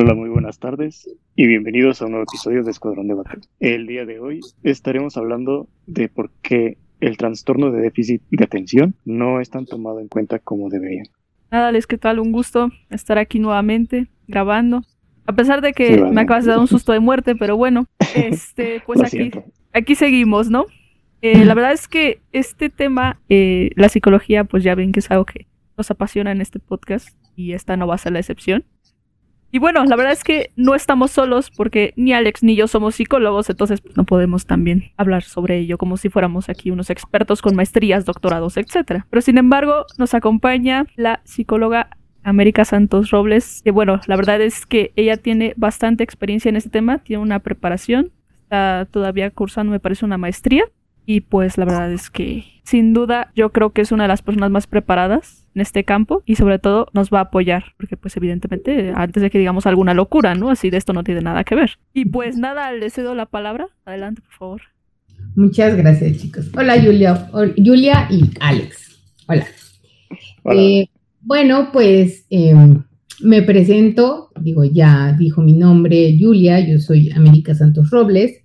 Hola, muy buenas tardes y bienvenidos a un nuevo episodio de Escuadrón de Batalla. El día de hoy estaremos hablando de por qué el trastorno de déficit de atención no es tan tomado en cuenta como debería. Nada, Les, ¿qué tal? Un gusto estar aquí nuevamente grabando. A pesar de que me acabas de dar un susto de muerte, pero bueno, este, pues aquí, aquí seguimos, ¿no? Eh, la verdad es que este tema, eh, la psicología, pues ya ven que es algo que nos apasiona en este podcast y esta no va a ser la excepción. Y bueno, la verdad es que no estamos solos porque ni Alex ni yo somos psicólogos, entonces no podemos también hablar sobre ello como si fuéramos aquí unos expertos con maestrías, doctorados, etc. Pero sin embargo, nos acompaña la psicóloga América Santos Robles, que bueno, la verdad es que ella tiene bastante experiencia en este tema, tiene una preparación, está todavía cursando, me parece, una maestría. Y pues la verdad es que sin duda yo creo que es una de las personas más preparadas en este campo y sobre todo nos va a apoyar, porque pues evidentemente antes de que digamos alguna locura, ¿no? Así de esto no tiene nada que ver. Y pues nada, le cedo la palabra. Adelante, por favor. Muchas gracias, chicos. Hola, Julia, Julia y Alex. Hola. Eh, bueno, pues em, me presento, digo, ya dijo mi nombre, Julia, yo soy América Santos Robles.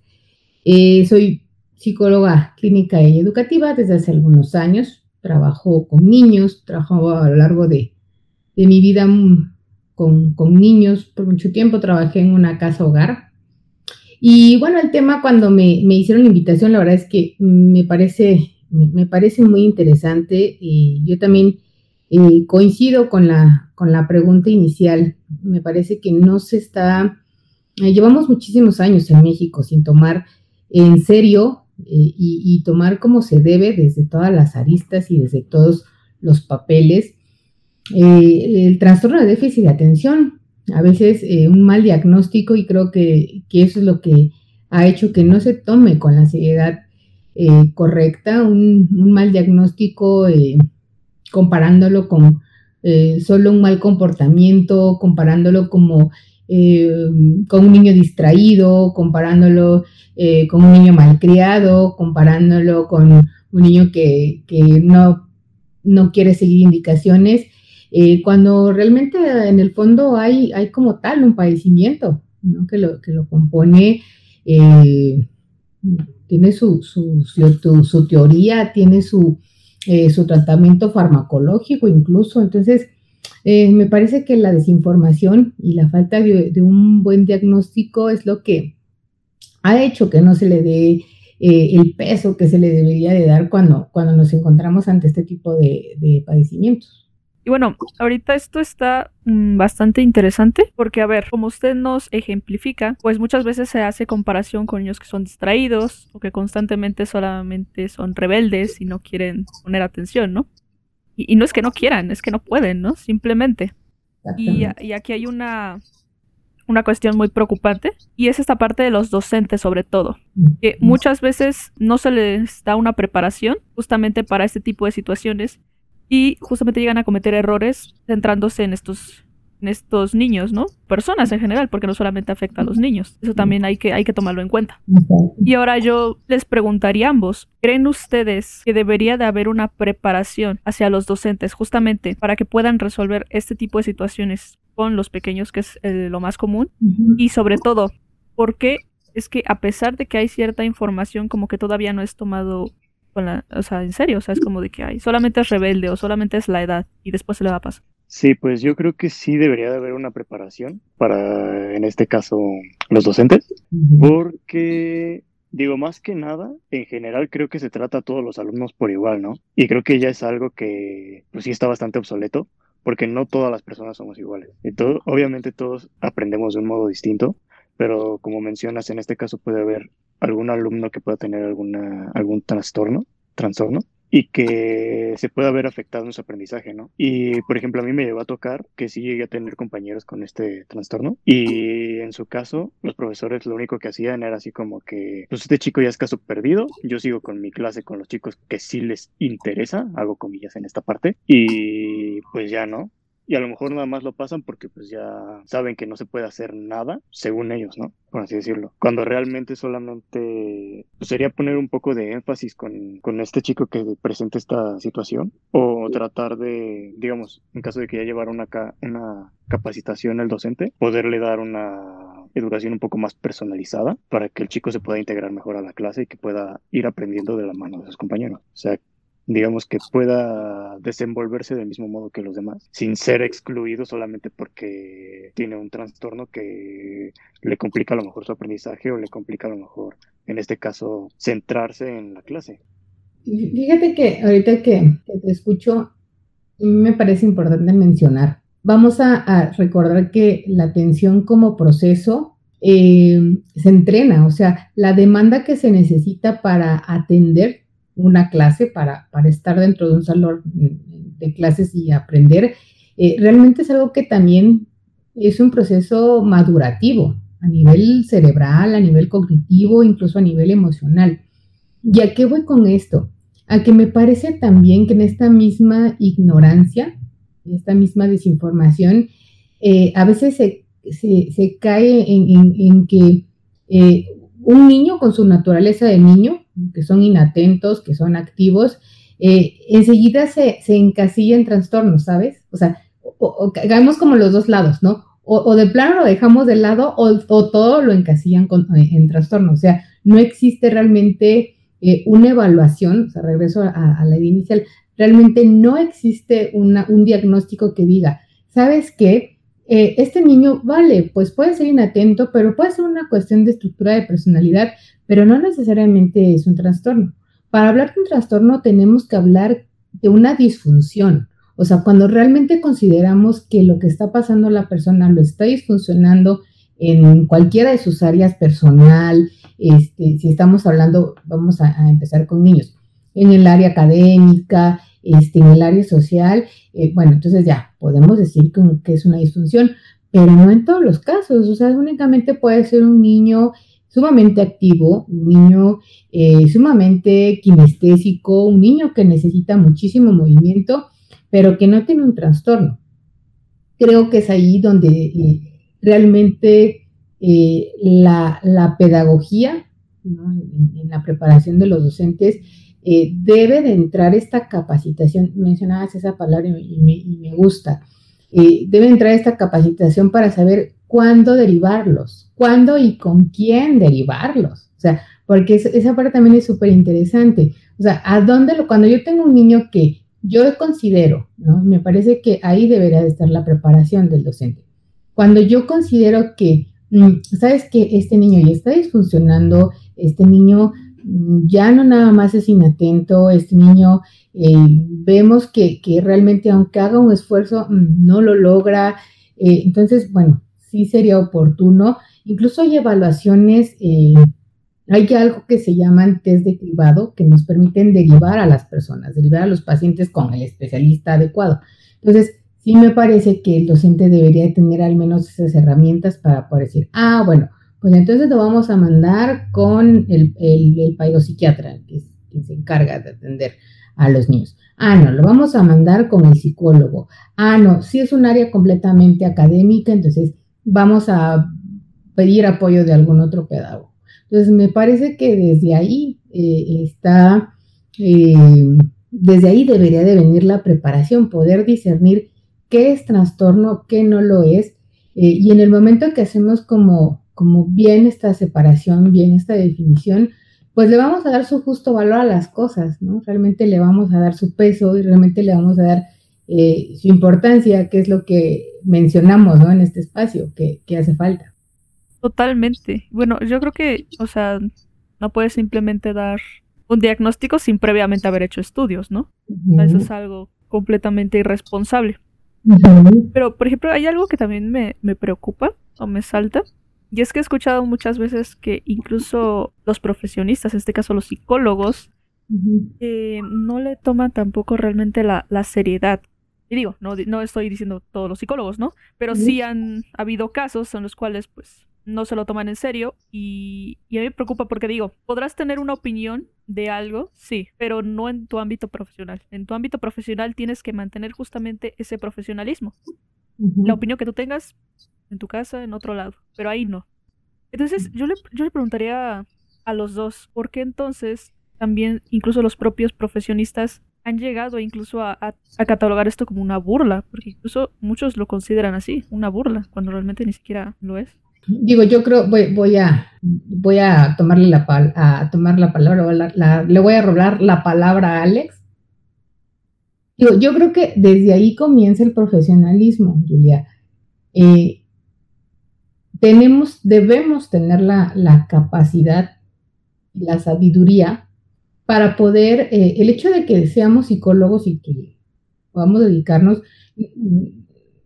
Eh, soy psicóloga clínica y educativa desde hace algunos años trabajo con niños, trabajo a lo largo de, mi vida con, niños, por mucho tiempo trabajé en una casa hogar. Y bueno, el tema cuando me, hicieron la invitación, la verdad es que me parece, me, parece muy interesante. Y yo también eh, coincido con la, con la pregunta inicial. Me parece que no se está, eh, llevamos muchísimos años en México sin tomar en serio eh, y, tomar como se debe desde todas las aristas y desde todos los papeles. Eh, el trastorno de déficit de atención, a veces eh, un mal diagnóstico y creo que, eso es lo que ha hecho que no se tome con la seriedad correcta, un, mal diagnóstico comparándolo con solo un mal comportamiento, comparándolo como con un niño distraído, comparándolo eh, con un niño malcriado, comparándolo con un niño que, no, no quiere seguir indicaciones, eh, cuando realmente en el fondo hay, hay como tal un padecimiento que, lo, que lo compone, eh, tiene su, su, teoría, tiene su, su tratamiento farmacológico incluso, entonces me parece que la desinformación y la falta de, un buen diagnóstico es lo que ha hecho que no se le dé eh, el peso que se le debería de dar cuando, cuando nos encontramos ante este tipo de, padecimientos. Y bueno, ahorita esto está mm, bastante interesante porque, a ver, como usted nos ejemplifica, pues muchas veces se hace comparación con niños que son distraídos o que constantemente solamente son rebeldes y no quieren poner atención, ¿no? Y, no es que no quieran, es que no pueden, ¿no? Simplemente. y aquí hay una, una cuestión muy preocupante y es esta parte de los docentes sobre todo, que muchas veces no se les da una preparación justamente para este tipo de situaciones y justamente llegan a cometer errores centrándose en estos estos niños, ¿no? Personas en general, porque no solamente afecta a los niños. Eso también hay que, hay que tomarlo en cuenta. Y ahora yo les preguntaría a ambos, ¿creen ustedes que debería de haber una preparación hacia los docentes justamente para que puedan resolver este tipo de situaciones con los pequeños, que es eh, lo más común? Y sobre todo, ¿por qué es que a pesar de que hay cierta información como que todavía no es tomado con la, o sea, en serio, o sea, es como de que hay, solamente es rebelde o solamente es la edad y después se le va a pasar. Sí, pues yo creo que sí debería de haber una preparación para, en este caso, los docentes, porque Digo, más que nada, en general creo que se trata a todos los alumnos por igual, ¿no? Y creo que ya es algo que, pues sí está bastante obsoleto, porque no todas las personas somos iguales. Y todo, obviamente todos aprendemos de un modo distinto, pero como mencionas, en este caso puede haber algún alumno que pueda tener alguna, algún trastorno, trastorno y que se pueda ver afectado en su aprendizaje, ¿no? Y, por ejemplo, a mí me llegó a tocar que sí llegué a tener compañeros con este trastorno y en su caso, los profesores lo único que hacían era así como que, pues este chico ya es caso perdido, yo sigo con mi clase con los chicos que sí les interesa, hago comillas en esta parte, y pues ya, ¿no? Y a lo mejor nada más lo pasan porque pues ya saben que no se puede hacer nada, según ellos, ¿no? Por así decirlo. Cuando realmente solamente pues, sería poner un poco de énfasis con, con este chico que presenta esta situación o tratar de, digamos, en caso de que ya llevara una, una capacitación el docente, poderle dar una educación un poco más personalizada para que el chico se pueda integrar mejor a la clase y que pueda ir aprendiendo de la mano de sus compañeros. O sea, digamos que pueda desenvolverse del mismo modo que los demás, sin ser excluido solamente porque tiene un trastorno que le complica a lo mejor su aprendizaje o le complica a lo mejor, en este caso, centrarse en la clase. Fíjate que ahorita que, te escucho, me parece importante mencionar, vamos a, recordar que la atención como proceso eh, se entrena, o sea, la demanda que se necesita para atender una clase para, para estar dentro de un salón de clases y aprender, eh, realmente es algo que también es un proceso madurativo a nivel cerebral, a nivel cognitivo, incluso a nivel emocional. ¿Y a qué voy con esto? A que me parece también que en esta misma ignorancia, en esta misma desinformación, eh, a veces se, se, cae en, que eh, un niño con su naturaleza de niño que son inatentos, que son activos, eh, enseguida se, se, encasilla en trastornos, ¿sabes? O sea, o, como los dos lados, ¿no? O, de plano lo dejamos de lado o, todo lo encasillan eh, en trastornos. O sea, no existe realmente eh, una evaluación, o sea, regreso a, la idea inicial, realmente no existe una, un diagnóstico que diga, ¿sabes qué? este niño, vale, pues puede ser inatento, pero puede ser una cuestión de estructura de personalidad, pero no necesariamente es un trastorno. Para hablar de un trastorno tenemos que hablar de una disfunción. O sea, cuando realmente consideramos que lo que está pasando a la persona lo está disfuncionando en cualquiera de sus áreas personal, este, si estamos hablando, vamos a, empezar con niños, en el área académica, este, en el área social, eh, bueno, entonces ya podemos decir que, que, es una disfunción, pero no en todos los casos, o sea, únicamente puede ser un niño sumamente activo, un niño eh, sumamente kinestésico, un niño que necesita muchísimo movimiento, pero que no tiene un trastorno. Creo que es ahí donde eh, realmente eh, la, pedagogía, en, la preparación de los docentes, debe de entrar esta capacitación. Mencionabas esa palabra me, y me gusta. debe entrar esta capacitación para saber cuándo derivarlos, cuándo y con quién derivarlos. O sea, porque esa parte también es súper interesante. O sea, ¿a dónde lo, cuando yo tengo un niño que yo considero, ¿no? Me parece que ahí debería de estar la preparación del docente. Cuando yo considero que, mm, sabes que este niño ya está disfuncionando, este niño mm, ya no nada más es inatento, este niño eh, vemos que, realmente aunque haga un esfuerzo mm, no lo logra. Eh, entonces, bueno, sí sería oportuno. Incluso hay evaluaciones, eh, hay algo que se llaman test de cribado que nos permiten derivar a las personas, derivar a los pacientes con el especialista adecuado. Entonces, sí me parece que el docente debería tener al menos esas herramientas para poder decir, ah, bueno, pues entonces lo vamos a mandar con el, el, psiquiatra que, que se encarga de atender a los niños. Ah, no, lo vamos a mandar con el psicólogo. Ah, no, si es un área completamente académica, entonces vamos a pedir apoyo de algún otro pedagogo. Entonces, me parece que desde ahí eh, está, eh, desde ahí debería de venir la preparación, poder discernir qué es trastorno, qué no lo es. Eh, y en el momento que hacemos como, como bien esta separación, bien esta definición, pues le vamos a dar su justo valor a las cosas, ¿no? Realmente le vamos a dar su peso y realmente le vamos a dar su importancia, que es lo que mencionamos, ¿no? En este espacio, que, hace falta. Totalmente. Bueno, yo creo que, o sea, no puedes simplemente dar un diagnóstico sin previamente haber hecho estudios, ¿no? Eso es algo completamente irresponsable. Pero, por ejemplo, hay algo que también me, me, preocupa o me salta. Y es que he escuchado muchas veces que incluso los profesionistas, en este caso los psicólogos, eh, no le toman tampoco realmente la, la seriedad y digo, no, no estoy diciendo todos los psicólogos, ¿no? Pero sí han habido casos en los cuales, pues, no se lo toman en serio y, y, a mí me preocupa porque digo, podrás tener una opinión de algo, sí, pero no en tu ámbito profesional. En tu ámbito profesional tienes que mantener justamente ese profesionalismo. La opinión que tú tengas en tu casa, en otro lado, pero ahí no. Entonces yo le, yo le preguntaría a los dos, ¿por qué entonces también incluso los propios profesionistas han llegado incluso a, a, catalogar esto como una burla? Porque incluso muchos lo consideran así, una burla, cuando realmente ni siquiera lo es. Digo, yo creo, voy, voy a voy a tomarle la, a tomar la palabra, le voy a robar la palabra a Alex. Digo, yo creo que desde ahí comienza el profesionalismo, Julia. Eh, tenemos, debemos tener la, la capacidad la sabiduría para poder, eh, el hecho de que seamos psicólogos y que podamos dedicarnos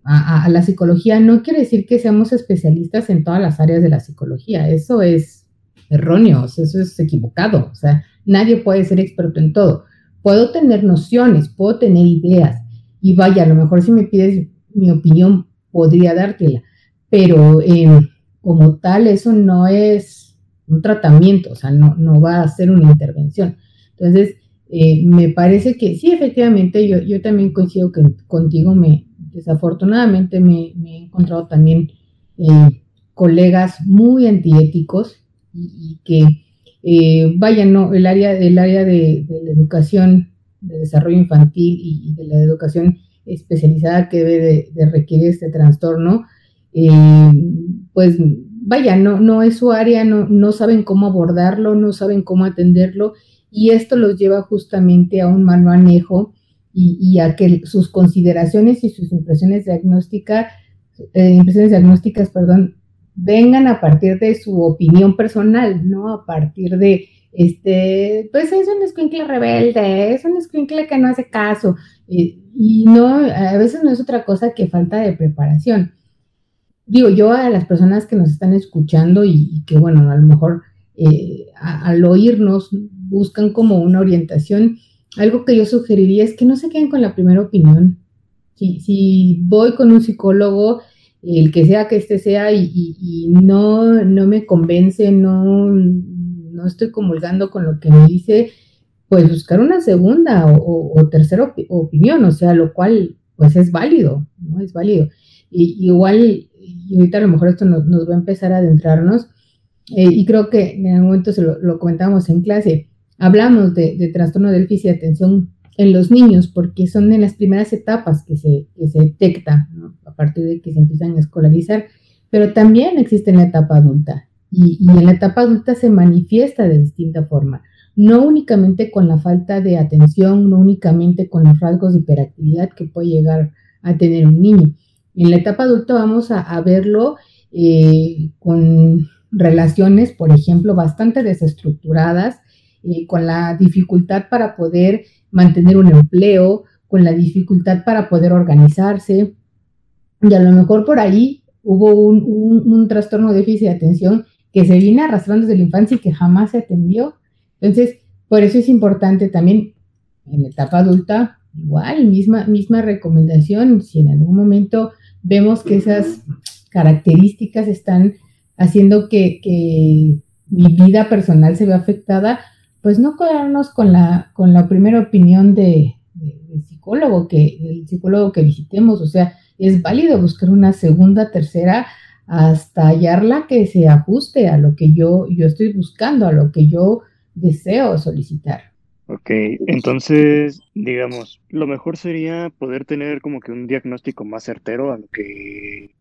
a, la psicología no quiere decir que seamos especialistas en todas las áreas de la psicología. Eso es erróneo, eso es equivocado. O sea, nadie puede ser experto en todo. Puedo tener nociones, puedo tener ideas. Y vaya, a lo mejor si me pides mi opinión, podría dártela. Pero em, como tal, eso no es un tratamiento, o sea, no, no va a ser una intervención. Entonces, eh, me parece que sí, efectivamente, yo, yo también coincido que contigo, me, desafortunadamente me, he encontrado también eh, colegas muy antiéticos y, que, eh, vaya, no, el área, el área de, la educación, de desarrollo infantil y, de la educación especializada que debe de, requerir este trastorno, pues vaya, no, no es su área, no, no saben cómo abordarlo, no saben cómo atenderlo y esto los lleva justamente a un mal manejo y, a que sus consideraciones y sus impresiones diagnósticas, eh, impresiones diagnósticas, perdón, vengan a partir de su opinión personal, ¿no? A partir de, este, pues es un escuincle rebelde, es un escuincle que no hace caso, y no, a veces no es otra cosa que falta de preparación. Digo, yo a las personas que nos están escuchando y, que, bueno, a lo mejor eh, al oírnos buscan como una orientación, algo que yo sugeriría es que no se queden con la primera opinión. Si, si voy con un psicólogo, el que sea que este sea, y, no, no me convence, no, no estoy comulgando con lo que me dice, pues buscar una segunda o, tercera opinión, o sea, lo cual pues es válido, ¿no? Es válido. Y, igual, y ahorita a lo mejor esto nos, va a empezar a adentrarnos, eh, y creo que en algún momento se lo, lo en clase, hablamos de, trastorno de déficit de atención en los niños porque son en las primeras etapas que se, se detecta, a partir de que se empiezan a escolarizar, pero también existe en la etapa adulta. Y, en la etapa adulta se manifiesta de distinta forma, no únicamente con la falta de atención, no únicamente con los rasgos de hiperactividad que puede llegar a tener un niño. En la etapa adulta vamos a, verlo eh, con relaciones, por ejemplo, bastante desestructuradas, eh, con la dificultad para poder mantener un empleo, con la dificultad para poder organizarse. Y a lo mejor por ahí hubo un, trastorno de déficit de atención que se viene arrastrando desde la infancia y que jamás se atendió. Entonces, por eso es importante también en la etapa adulta, igual, misma, misma recomendación, si en algún momento vemos que esas características están haciendo que, que mi vida personal se vea afectada, pues no quedarnos con la, con la primera opinión de, del psicólogo que, el psicólogo que visitemos. O sea, es válido buscar una segunda, tercera, hasta hallarla que se ajuste a lo que yo, yo estoy buscando, a lo que yo deseo solicitar. Ok, entonces, digamos, lo mejor sería poder tener como que un diagnóstico más certero a lo que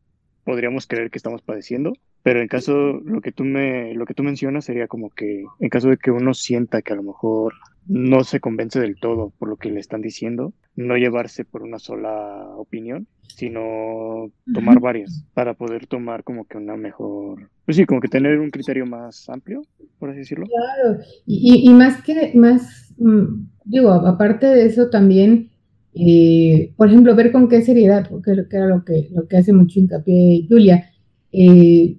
podríamos creer que estamos padeciendo pero en caso, lo que tú me, lo que tú mencionas sería como que en caso de que uno sienta que a lo mejor no se convence del todo por lo que le están diciendo, no llevarse por una sola opinión, sino tomar varias para poder tomar como que una mejor, pues sí, como que tener un criterio más amplio, por así decirlo. Claro, y, más que, más, mm, digo, aparte de eso también, eh, por ejemplo, ver con qué seriedad, porque era lo que, lo que hace mucho hincapié Julia, eh,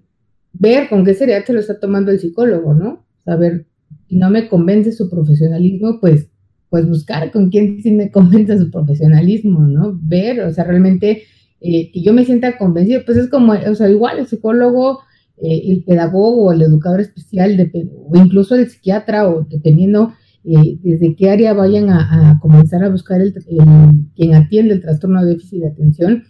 ver con qué seriedad se lo está tomando el psicólogo, ¿no? Saber, si no me convence su profesionalismo, pues, pues buscar con quién sí me convence su profesionalismo, ¿no? Ver, o sea, realmente eh, que yo me sienta convencido, pues es como, o sea, igual el psicólogo eh, el pedagogo el educador especial, o incluso el psiquiatra, o dependiendo eh, desde qué área vayan a, comenzar a buscar el, quien atiende el trastorno de déficit de atención,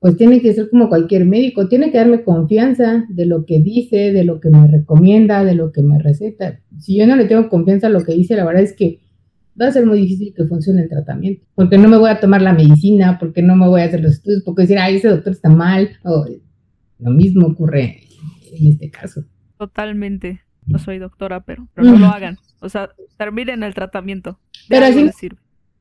pues tiene que ser como cualquier médico, tiene que darme confianza de lo que dice, de lo que me recomienda, de lo que me receta. Si yo no le tengo confianza a lo que dice, la verdad es que va a ser muy difícil que funcione el tratamiento, porque no me voy a tomar la medicina, porque no me voy a hacer los estudios, porque decir, ay, ese doctor está mal, o lo mismo ocurre en este caso. Totalmente. No soy doctora, pero, no lo hagan. O sea, terminen el tratamiento. Pero así,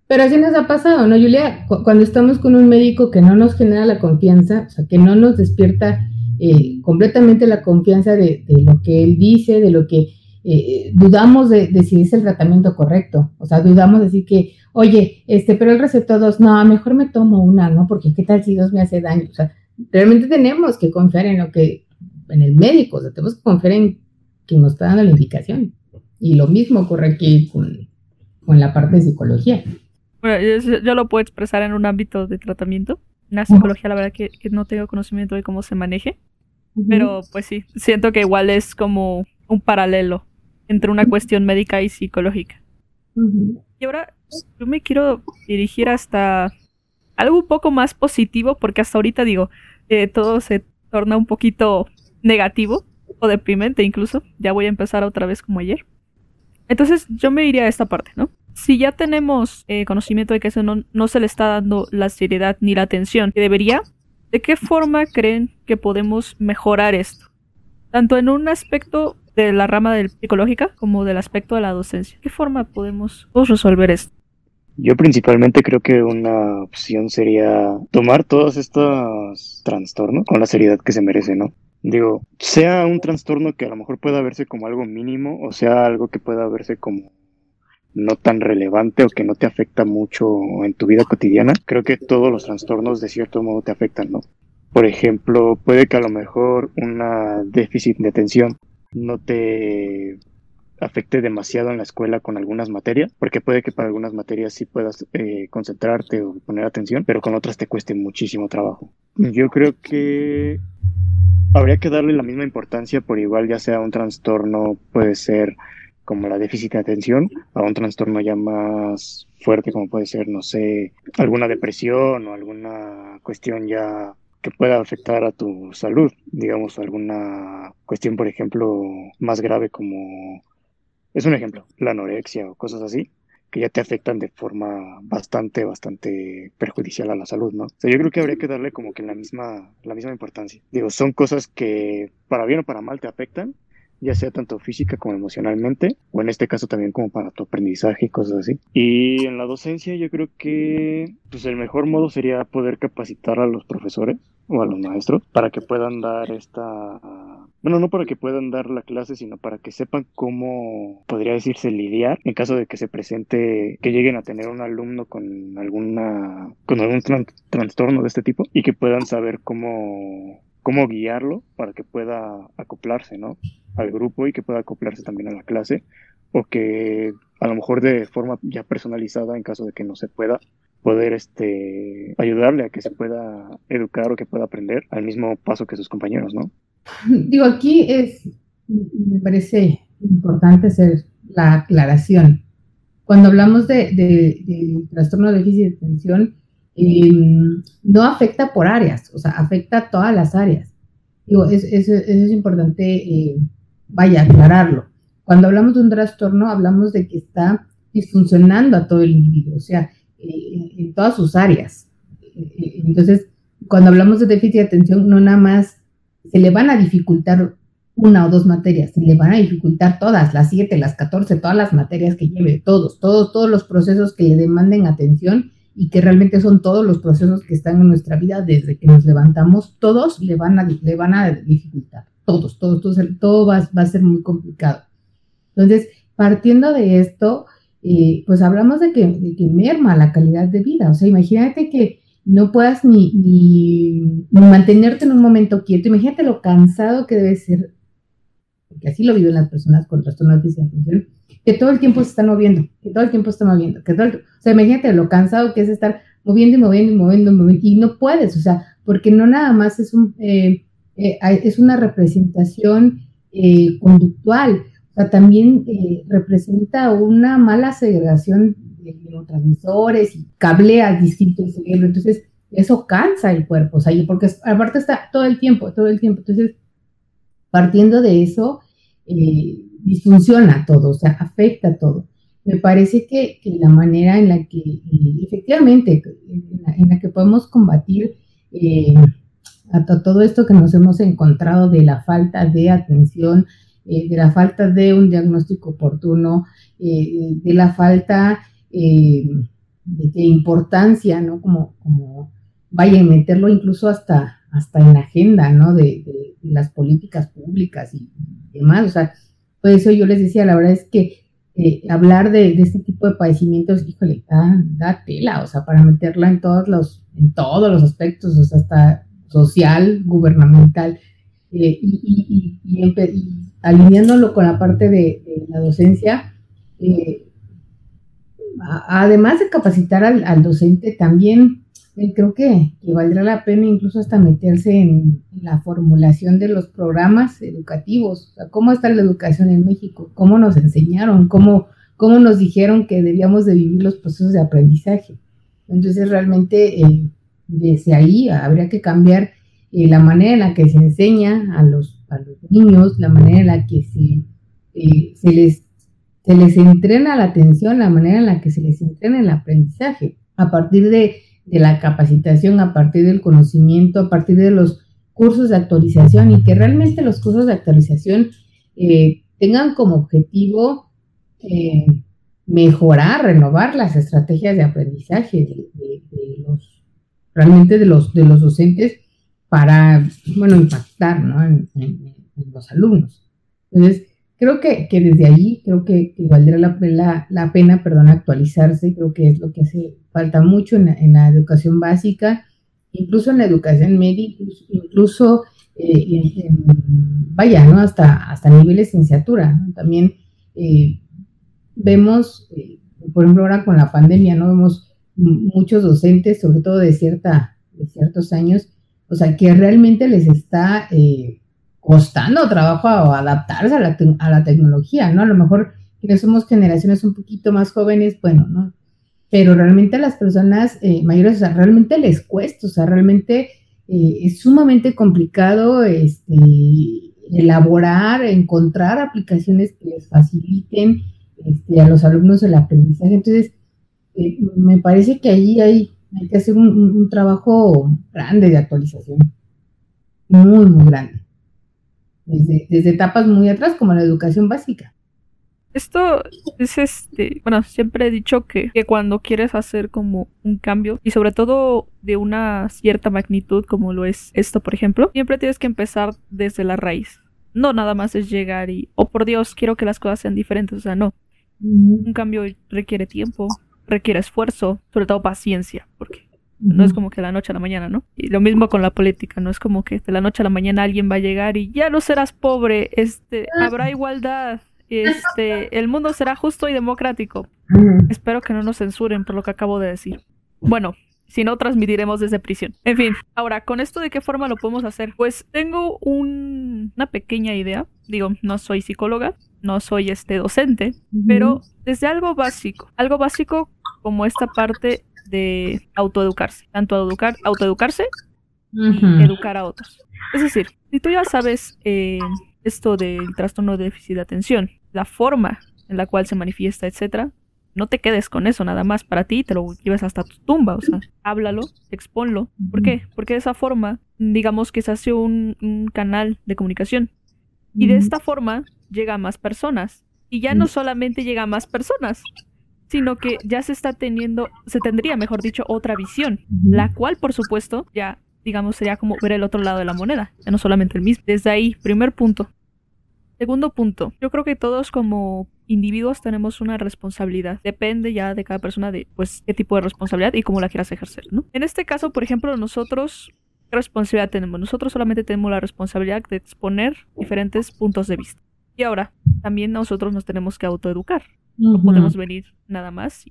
pero así nos ha pasado, ¿no, Julia? Cuando estamos con un médico que no nos genera la confianza, o sea, que no nos despierta eh, completamente la confianza de, lo que él dice, de lo que eh, dudamos de, si es el tratamiento correcto. O sea, dudamos de decir que, oye, este, pero el recetó dos, no, mejor me tomo una, ¿no? Porque qué tal si dos me hace daño. O sea, realmente tenemos que confiar en lo que, en el médico, o sea, tenemos que confiar en quien nos está dando la indicación. Y lo mismo ocurre aquí con, la parte de psicología. Bueno, yo, lo puedo expresar en un ámbito de tratamiento. En la psicología, la verdad que, no tengo conocimiento de cómo se maneje. Pero pues sí, siento que igual es como un paralelo entre una cuestión médica y psicológica. Y ahora yo me quiero dirigir hasta algo un poco más positivo, porque hasta ahorita digo, eh, todo se torna un poquito negativo o deprimente incluso. Ya voy a empezar otra vez como ayer. Entonces yo me iría a esta parte, ¿no? Si ya tenemos eh, conocimiento de que eso no, se le está dando la seriedad ni la atención que debería, ¿de qué forma creen que podemos mejorar esto? Tanto en un aspecto de la rama del psicológica como del aspecto de la docencia. ¿Qué forma podemos resolver esto? Yo principalmente creo que una opción sería tomar todos estos trastornos con la seriedad que se merece, ¿no? Digo, sea un trastorno que a lo mejor pueda verse como algo mínimo o sea algo que pueda verse como no tan relevante o que no te afecta mucho en tu vida cotidiana, creo que todos los trastornos de cierto modo te afectan, ¿no? Por ejemplo, puede que a lo mejor una déficit de atención no te afecte demasiado en la escuela con algunas materias, porque puede que para algunas materias sí puedas eh, concentrarte o poner atención, pero con otras te cueste muchísimo trabajo. Yo creo que habría que darle la misma importancia por igual, ya sea un trastorno, puede ser como la déficit de atención, a un trastorno ya más fuerte como puede ser, no sé, alguna depresión o alguna cuestión ya que pueda afectar a tu salud, digamos, alguna cuestión, por ejemplo, más grave como, es un ejemplo, la anorexia o cosas así, que ya te afectan de forma bastante, bastante perjudicial a la salud, ¿no? Yo creo que habría que darle como que la misma, la misma importancia. Digo, son cosas que para bien o para mal te afectan, ya sea tanto física como emocionalmente, o en este caso también como para tu aprendizaje y cosas así. Y en la docencia yo creo que pues el mejor modo sería poder capacitar a los profesores o a los maestros para que puedan dar esta bueno, no para que puedan dar la clase, sino para que sepan cómo podría decirse lidiar en caso de que se presente, que lleguen a tener un alumno con alguna, con algún trastorno de este tipo y que puedan saber cómo, cómo guiarlo para que pueda acoplarse, ¿no? Al grupo y que pueda acoplarse también a la clase o que a lo mejor de forma ya personalizada en caso de que no se pueda poder este ayudarle a que se pueda educar o que pueda aprender al mismo paso que sus compañeros, ¿no? Digo, aquí es, me parece importante hacer la aclaración. Cuando hablamos de, trastorno de déficit de atención, em, no afecta por áreas, o sea, afecta a todas las áreas. Eso es, importante, eh, vaya, aclararlo. Cuando hablamos de un trastorno, hablamos de que está disfuncionando a todo el individuo, o sea, eh, en todas sus áreas. Eh, entonces, cuando hablamos de déficit de atención, no nada más se le van a dificultar una o dos materias, se le van a dificultar todas, las siete, las catorce, todas las materias que lleve, todos, todos, todos los procesos que le demanden atención y que realmente son todos los procesos que están en nuestra vida desde que nos levantamos, todos le van a, le van a dificultar, todos, todos, todo, todo va, a ser muy complicado. Entonces, partiendo de esto, eh, pues hablamos de que, de que merma la calidad de vida, o sea, imagínate que no puedas ni, ni, mantenerte en un momento quieto. Imagínate lo cansado que debe ser, porque así lo viven las personas con trastorno de atención, que todo el tiempo se están moviendo, que todo el tiempo se están moviendo, que todo o sea, imagínate lo cansado que es estar moviendo y moviendo y moviendo, y moviendo, y no puedes, o sea, porque no nada más es un, eh, eh, es una representación eh, conductual, o sea, también eh, representa una mala segregación de neurotransmisores y cablea distinto el cerebro, entonces eso cansa el cuerpo, o sea, porque aparte está todo el tiempo, todo el tiempo, entonces partiendo de eso, disfunciona todo, o sea, afecta todo. Me parece que, la manera en la que, efectivamente, en la, que podemos combatir a todo esto que nos hemos encontrado de la falta de atención, eh, de la falta de un diagnóstico oportuno, eh, de la falta eh, de, importancia, ¿no? Como, como vaya a meterlo incluso hasta, hasta en la agenda, ¿no? De, las políticas públicas y demás. O sea, por eso yo les decía, la verdad es que hablar de, este tipo de padecimientos, híjole, da, da, tela, o sea, para meterla en todos los, en todos los aspectos, o sea, hasta social, gubernamental, eh, y, alineándolo con la parte de, la docencia, eh, además de capacitar al, docente, también eh, creo que, valdrá la pena incluso hasta meterse en, la formulación de los programas educativos. ¿Cómo está la educación en México? ¿Cómo nos enseñaron? ¿Cómo, cómo nos dijeron que debíamos de vivir los procesos de aprendizaje? Entonces, realmente desde ahí habría que cambiar eh, la manera en la que se enseña a los, a los niños, la manera en la que se, eh, se, les, se les entrena la atención, la manera en la que se les entrena el aprendizaje, a partir de, de la capacitación, a partir del conocimiento, a partir de los cursos de actualización y que realmente los cursos de actualización eh, tengan como objetivo mejorar, renovar las estrategias de aprendizaje de, los realmente de los, de los docentes para, bueno, impactar ¿no? en, los alumnos. Entonces, creo que, que desde ahí, creo que, valdría la, la, pena, perdón, actualizarse, creo que es lo que hace falta mucho en, la educación básica, incluso en la educación media, incluso, eh, vaya, ¿no? Hasta, hasta nivel de licenciatura, También eh, vemos, eh, por ejemplo, ahora con la pandemia, ¿no? Vemos muchos docentes, sobre todo de, cierta, de ciertos años, o sea, que realmente les está eh, costando trabajo adaptarse a la, a la, tecnología, ¿no? A lo mejor quienes somos generaciones un poquito más jóvenes, bueno, ¿no? Pero realmente a las personas eh, mayores, o sea, realmente les cuesta, o sea, realmente eh, es sumamente complicado este, elaborar, encontrar aplicaciones que les faciliten este, a los alumnos el aprendizaje. Entonces, me parece que allí hay, hay que hacer un, trabajo grande de actualización, muy, muy grande, desde, etapas muy atrás como la educación básica. Esto es este, bueno, siempre he dicho que, que, cuando quieres hacer como un cambio y sobre todo de una cierta magnitud como lo es esto, por ejemplo, siempre tienes que empezar desde la raíz. No nada más es llegar y, oh por Dios, quiero que las cosas sean diferentes, o sea, no. Un cambio requiere tiempo, requiere esfuerzo, sobre todo paciencia, porque no es como que de la noche a la mañana, ¿no? Y lo mismo con la política, no es como que de la noche a la mañana alguien va a llegar y ya no serás pobre, este, habrá igualdad, este, el mundo será justo y democrático. Espero que no nos censuren por lo que acabo de decir. Bueno, si no, transmitiremos desde prisión. En fin, ahora, ¿con esto de qué forma lo podemos hacer? Pues tengo una pequeña idea. Digo, no soy psicóloga, no soy este docente, pero desde algo básico, algo básico como esta parte de autoeducarse, tanto educar, autoeducarse y educar a otros. Es decir, si tú ya sabes eh, esto del trastorno de déficit de atención, la forma en la cual se manifiesta, etcétera, no te quedes con eso nada más para ti, te lo lleves hasta tu tumba, o sea, háblalo, exponlo. ¿Por qué? Porque de esa forma, digamos que se hace un, un canal de comunicación. Y de esta forma llega a más personas. Y ya no solamente llega a más personas, sino que ya se está teniendo, se tendría, mejor dicho, otra visión, la cual, por supuesto, ya, digamos, sería como ver el otro lado de la moneda, ya no solamente el mismo. Desde ahí, primer punto. Segundo punto, yo creo que todos como individuos tenemos una responsabilidad. Depende ya de cada persona de, pues, qué tipo de responsabilidad y cómo la quieras ejercer, ¿no? En este caso, por ejemplo, nosotros, ¿qué responsabilidad tenemos? Nosotros solamente tenemos la responsabilidad de exponer diferentes puntos de vista. Y ahora, también nosotros nos tenemos que autoeducar. No podemos venir nada más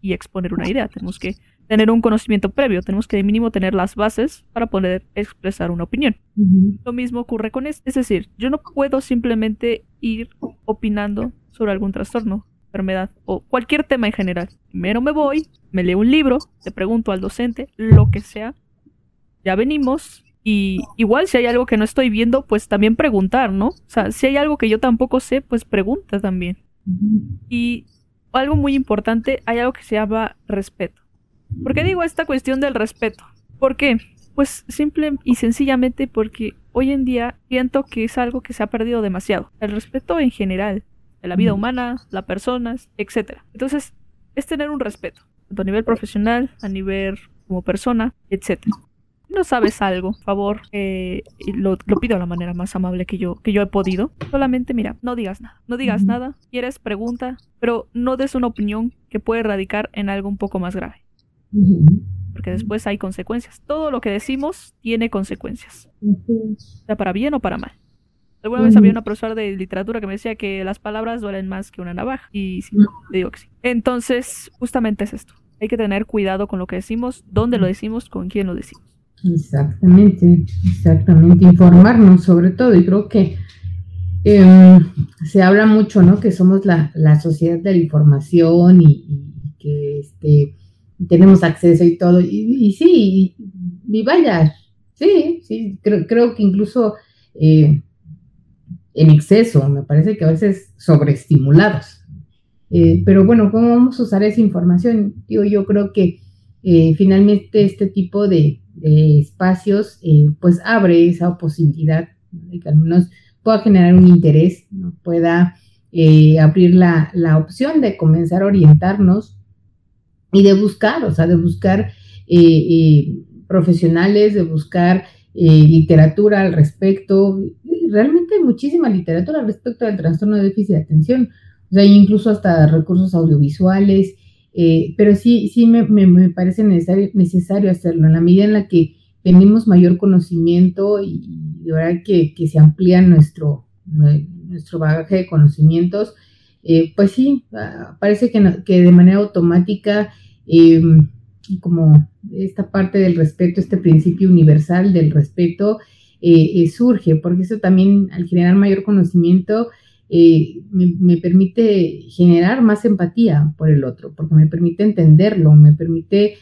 y, exponer una idea. Tenemos que tener un conocimiento previo, tenemos que de mínimo tener las bases para poder expresar una opinión. Lo mismo ocurre con esto, es decir, yo no puedo simplemente ir opinando sobre algún trastorno, enfermedad o cualquier tema en general. Primero me voy, me leo un libro, te pregunto al docente, lo que sea, ya venimos, y igual si hay algo que no estoy viendo, pues también preguntar, ¿no? O sea, si hay algo que yo tampoco sé, pues pregunta también. Y algo muy importante, hay algo que se llama respeto. ¿Por qué digo esta cuestión del respeto? ¿Por qué? Pues simple y sencillamente porque hoy en día siento que es algo que se ha perdido demasiado. El respeto en general, de la vida humana, las personas, etc. Entonces, es tener un respeto, tanto a nivel profesional, a nivel como persona, etc. No sabes algo, por favor, eh, lo, lo, pido de la manera más amable que yo, que yo he podido. Solamente, mira, no digas nada. No digas nada. Quieres, pregunta, pero no des una opinión que puede radicar en algo un poco más grave. Porque después hay consecuencias. Todo lo que decimos tiene consecuencias. Sea para bien o para mal. Alguna vez había una profesora de literatura que me decía que las palabras duelen más que una navaja. Y sí, le digo que sí. Entonces, justamente es esto. Hay que tener cuidado con lo que decimos, dónde lo decimos, con quién lo decimos. Exactamente, exactamente. Informarnos sobre todo. Y creo que em, se habla mucho, ¿no? Que somos la, la sociedad de la información y, que este tenemos acceso y todo. Y, sí, y, vaya, sí, sí, creo, creo que incluso eh, en exceso, me parece que a veces sobreestimulados. Eh, pero bueno, ¿cómo vamos a usar esa información? Yo, yo creo que eh, finalmente este tipo de, espacios pues abre esa posibilidad de que al menos pueda generar un interés, ¿no? pueda abrir la, la opción de comenzar a orientarnos y de buscar, o sea, de buscar eh, eh, profesionales, de buscar eh, literatura al respecto. Realmente hay muchísima literatura al respecto del trastorno de déficit de atención, o sea, incluso hasta recursos audiovisuales, pero sí, sí me, me, parece necesario, necesario hacerlo en la medida en la que tenemos mayor conocimiento y, de verdad que, que, se amplía nuestro, nuestro bagaje de conocimientos, pues sí, ah, parece que, que de manera automática Em, como esta parte del respeto, este principio universal del respeto eh, eh, surge, porque eso también al generar mayor conocimiento eh, me, permite generar más empatía por el otro, porque me permite entenderlo, me permite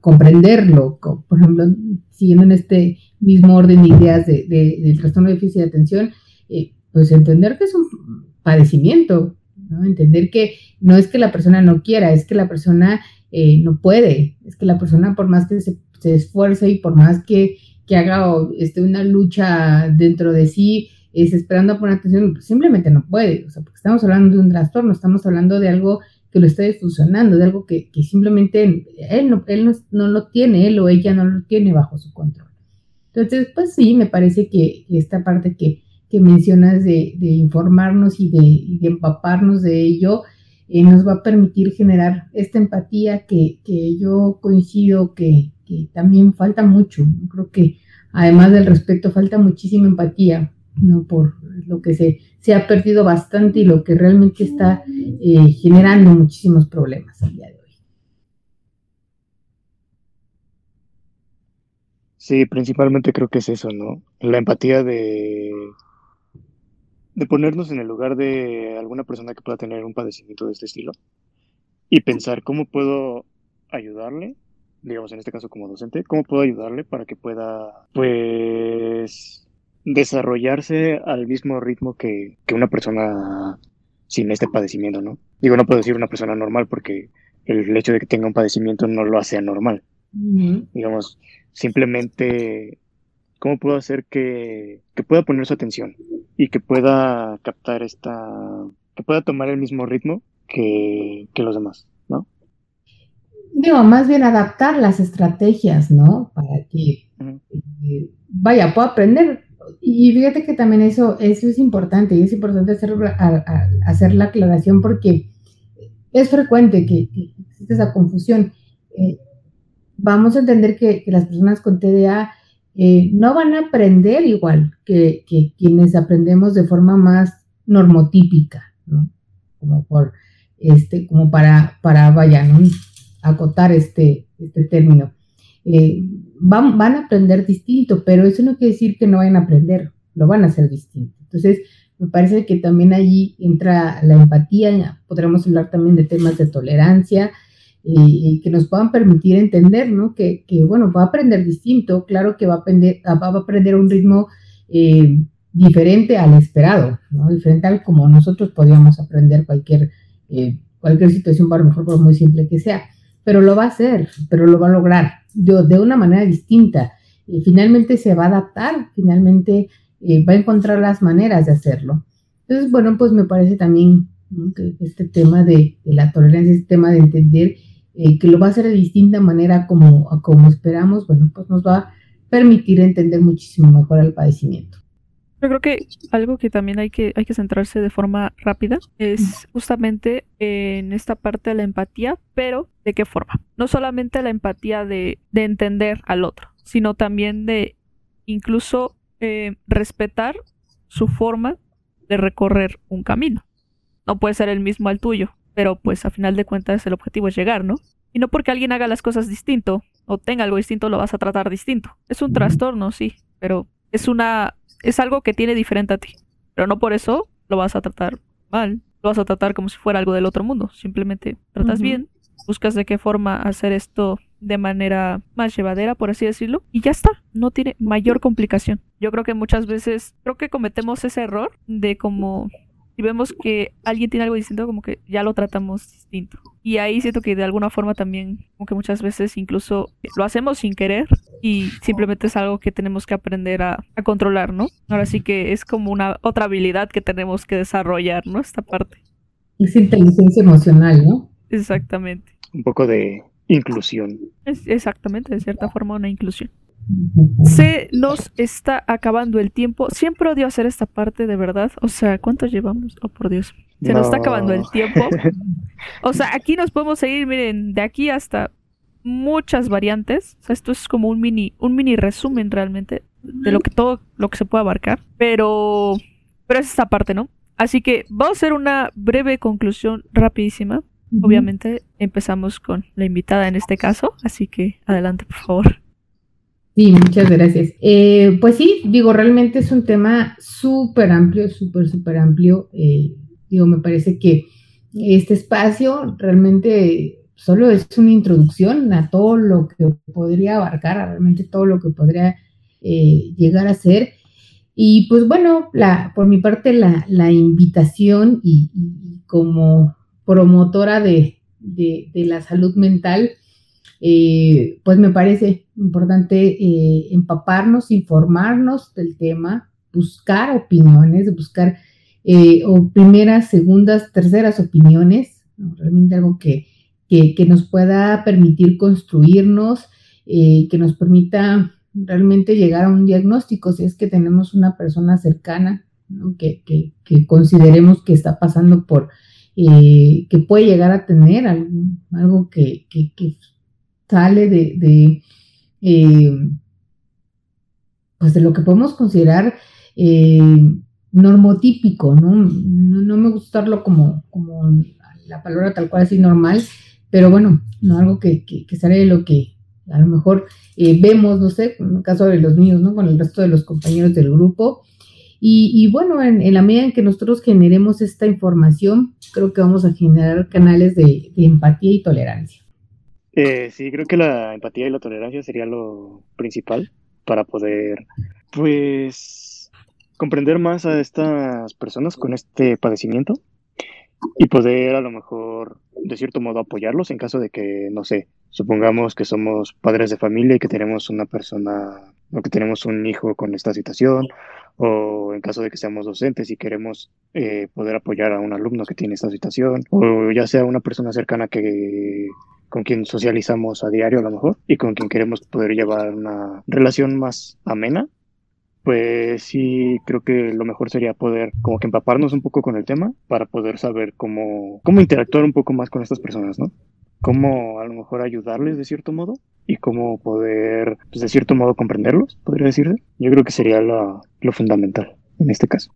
comprenderlo. Por ejemplo, siguiendo en este mismo orden de ideas de, del trastorno de déficit de atención, pues entender que es un padecimiento, Entender que no es que la persona no quiera, es que la persona eh, no puede, es que la persona por más que se, esfuerce y por más que, que haga este, una lucha dentro de sí, es esperando por atención, simplemente no puede, o sea, porque estamos hablando de un trastorno, estamos hablando de algo que lo está disfuncionando, de algo que, simplemente él, no, él no, lo tiene, él o ella no lo tiene bajo su control. Entonces, pues sí, me parece que esta parte que, que mencionas de, informarnos y de, empaparnos de ello, eh, nos va a permitir generar esta empatía que, yo coincido que, también falta mucho. Creo que además del respeto falta muchísima empatía, ¿no? Por lo que se, se ha perdido bastante y lo que realmente está eh, generando muchísimos problemas al día de hoy. Sí, principalmente creo que es eso, ¿no? La empatía de de ponernos en el lugar de alguna persona que pueda tener un padecimiento de este estilo y pensar cómo puedo ayudarle, digamos en este caso como docente, cómo puedo ayudarle para que pueda, pues, desarrollarse al mismo ritmo que, una persona sin este padecimiento, ¿no? Digo, no puedo decir una persona normal porque el hecho de que tenga un padecimiento no lo hace anormal. Digamos, simplemente cómo puedo hacer que, pueda poner su atención y que pueda captar esta, que pueda tomar el mismo ritmo que, los demás, ¿no? Digo, más bien adaptar las estrategias, ¿no? Para que, eh, vaya, pueda aprender. Y fíjate que también eso, eso es importante y es importante hacer, hacer la aclaración porque es frecuente que, existe esa confusión. Eh, vamos a entender que, que las personas con TDA eh, no van a aprender igual que, quienes aprendemos de forma más normotípica, ¿no? Como por, este, como para, para vaya, acotar este, este término. Eh, van, van a aprender distinto, pero eso no quiere decir que no vayan a aprender, lo van a hacer distinto. Entonces, me parece que también allí entra la empatía, podremos hablar también de temas de tolerancia, y que nos puedan permitir entender, ¿no? Que, que, bueno, va a aprender distinto, claro que va a aprender, va a aprender un ritmo eh, diferente al esperado. Diferente al como nosotros podríamos aprender cualquier, eh, cualquier situación, para lo mejor por muy simple que sea, pero lo va a hacer, pero lo va a lograr de, de una manera distinta. Y finalmente se va a adaptar, finalmente eh, va a encontrar las maneras de hacerlo. Entonces, bueno, pues me parece también que este tema de, la tolerancia, este tema de entender eh, que lo va a hacer de distinta manera como, como esperamos, bueno, pues nos va a permitir entender muchísimo mejor el padecimiento. Yo creo que algo que también hay que, hay que centrarse de forma rápida es justamente en esta parte de la empatía, pero ¿de qué forma? No solamente la empatía de, de entender al otro, sino también de incluso eh, respetar su forma de recorrer un camino. No puede ser el mismo al tuyo, pero pues a final de cuentas el objetivo es llegar, ¿no? Y no porque alguien haga las cosas distinto o tenga algo distinto lo vas a tratar distinto. Es un trastorno, sí, pero es una es algo que tiene diferente a ti. Pero no por eso lo vas a tratar mal. Lo vas a tratar como si fuera algo del otro mundo. Simplemente tratas bien, buscas de qué forma hacer esto de manera más llevadera, por así decirlo, y ya está, no tiene mayor complicación. Yo creo que muchas veces, creo que cometemos ese error de como y vemos que alguien tiene algo distinto, como que ya lo tratamos distinto. Y ahí siento que de alguna forma también, como que muchas veces incluso lo hacemos sin querer y simplemente es algo que tenemos que aprender a, controlar, ¿no? Ahora sí que es como una otra habilidad que tenemos que desarrollar, ¿no? Esta parte. Es inteligencia emocional, ¿no? Exactamente. Un poco de inclusión. Es exactamente, de cierta forma, una inclusión. Se nos está acabando el tiempo. Siempre odio hacer esta parte, de verdad. O sea, ¿cuánto llevamos? Oh, por Dios. Se nos está acabando el tiempo. O sea, aquí nos podemos seguir, miren, de aquí hasta muchas variantes. O sea, esto es como un mini, un mini resumen realmente de lo que todo lo que se puede abarcar. Pero, pero es esta parte, ¿no? Así que vamos a hacer una breve conclusión rapidísima. Obviamente empezamos con la invitada en este caso, así que adelante, por favor. Sí, muchas gracias. Eh, pues sí, digo, realmente es un tema súper amplio, súper, súper amplio. Eh, digo, me parece que este espacio realmente solo es una introducción a todo lo que podría abarcar, a realmente todo lo que podría eh, llegar a ser. Y pues bueno, por mi parte, la, invitación y, como promotora de la salud mental, eh, pues me parece importante eh, empaparnos, informarnos del tema, buscar opiniones, buscar eh, o primeras, segundas, terceras opiniones, realmente algo que, que, nos pueda permitir construirnos, que nos permita realmente llegar a un diagnóstico si es que tenemos una persona cercana que, que, que, consideremos que está pasando por, que puede llegar a tener algo que, que, sale de, eh, pues de lo que podemos considerar eh, normotípico, ¿no? ¿no? me gusta usarlo como, como la palabra tal cual así normal, pero bueno, no algo que, que, sale de lo que a lo mejor eh, vemos, no sé, en el caso de los niños, ¿no? Con el resto de los compañeros del grupo. Y, bueno, en, la medida en que nosotros generemos esta información, creo que vamos a generar canales de empatía y tolerancia. Eh, sí, creo que la empatía y la tolerancia sería lo principal para poder, pues, comprender más a estas personas con este padecimiento y poder a lo mejor, de cierto modo, apoyarlos en caso de que, no sé, supongamos que somos padres de familia y que tenemos una persona o que tenemos un hijo con esta situación o en caso de que seamos docentes y queremos eh, poder apoyar a un alumno que tiene esta situación o ya sea una persona cercana que con quien socializamos a diario a lo mejor y con quien queremos poder llevar una relación más amena, pues sí creo que lo mejor sería poder como que empaparnos un poco con el tema para poder saber cómo, cómo interactuar un poco más con estas personas, ¿no? Cómo a lo mejor ayudarles de cierto modo y cómo poder, pues de cierto modo comprenderlos, podría decirse. Yo creo que sería lo, lo fundamental en este caso.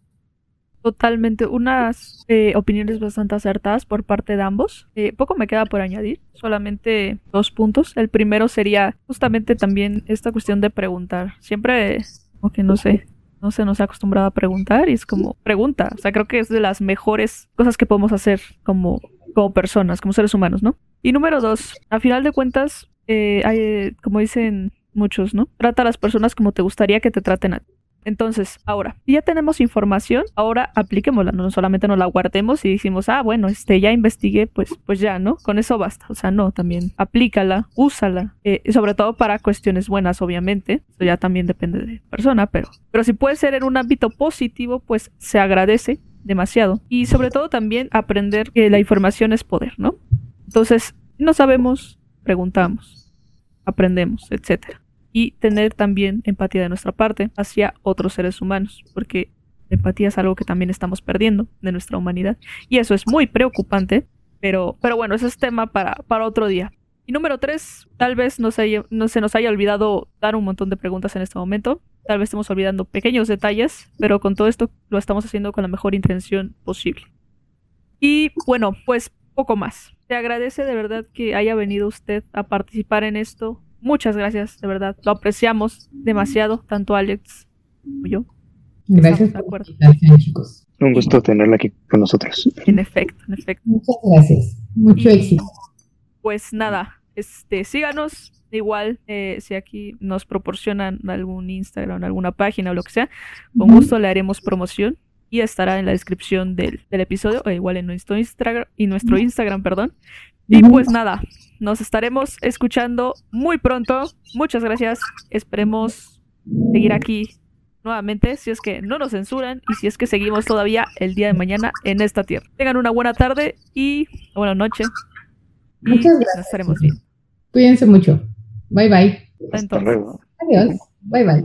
Totalmente, unas eh, opiniones bastante acertadas por parte de ambos. Eh, poco me queda por añadir, solamente dos puntos. El primero sería justamente también esta cuestión de preguntar. Siempre, como que no sé, no se nos ha acostumbrado a preguntar y es como pregunta. O sea, creo que es de las mejores cosas que podemos hacer como, como personas, como seres humanos, ¿no? Y número dos, a final de cuentas, eh, hay, como dicen muchos, ¿no? Trata a las personas como te gustaría que te traten a ti. Entonces, ahora, ya tenemos información, ahora apliquémosla, no solamente nos la guardemos y decimos, ah, bueno, este, ya investigué, pues, pues ya, ¿no? Con eso basta. O sea, no, también aplícala, úsala, eh, sobre todo para cuestiones buenas, obviamente. Eso ya también depende de persona, pero, pero si puede ser en un ámbito positivo, pues se agradece demasiado. Y sobre todo también aprender que la información es poder, ¿no? Entonces, no sabemos, preguntamos, aprendemos, etcétera y tener también empatía de nuestra parte hacia otros seres humanos, porque empatía es algo que también estamos perdiendo de nuestra humanidad y eso es muy preocupante, pero, pero bueno, ese es tema para, para otro día. Y número tres, tal vez no se, no se nos haya olvidado dar un montón de preguntas en este momento, tal vez estemos olvidando pequeños detalles, pero con todo esto lo estamos haciendo con la mejor intención posible. Y bueno, pues poco más. Te agradece de verdad que haya venido usted a participar en esto, Muchas gracias, de verdad. Lo apreciamos demasiado, tanto Alex como yo. Gracias por chicos. Un gusto tenerla aquí con nosotros. En efecto, en efecto. Muchas gracias. Mucho éxito. Pues nada, este, síganos. Igual, eh, si aquí nos proporcionan algún Instagram, alguna página o lo que sea, con gusto le haremos promoción y estará en la descripción del, episodio, o igual en nuestro Instagram, y nuestro Instagram, perdón. Y pues nada, nos estaremos escuchando muy pronto. Muchas gracias. Esperemos seguir aquí nuevamente si es que no nos censuran y si es que seguimos todavía el día de mañana en esta tierra. Tengan una buena tarde y buena noche. Muchas gracias. Nos estaremos bien. Cuídense mucho. Bye bye. Hasta luego. Adiós. Bye bye.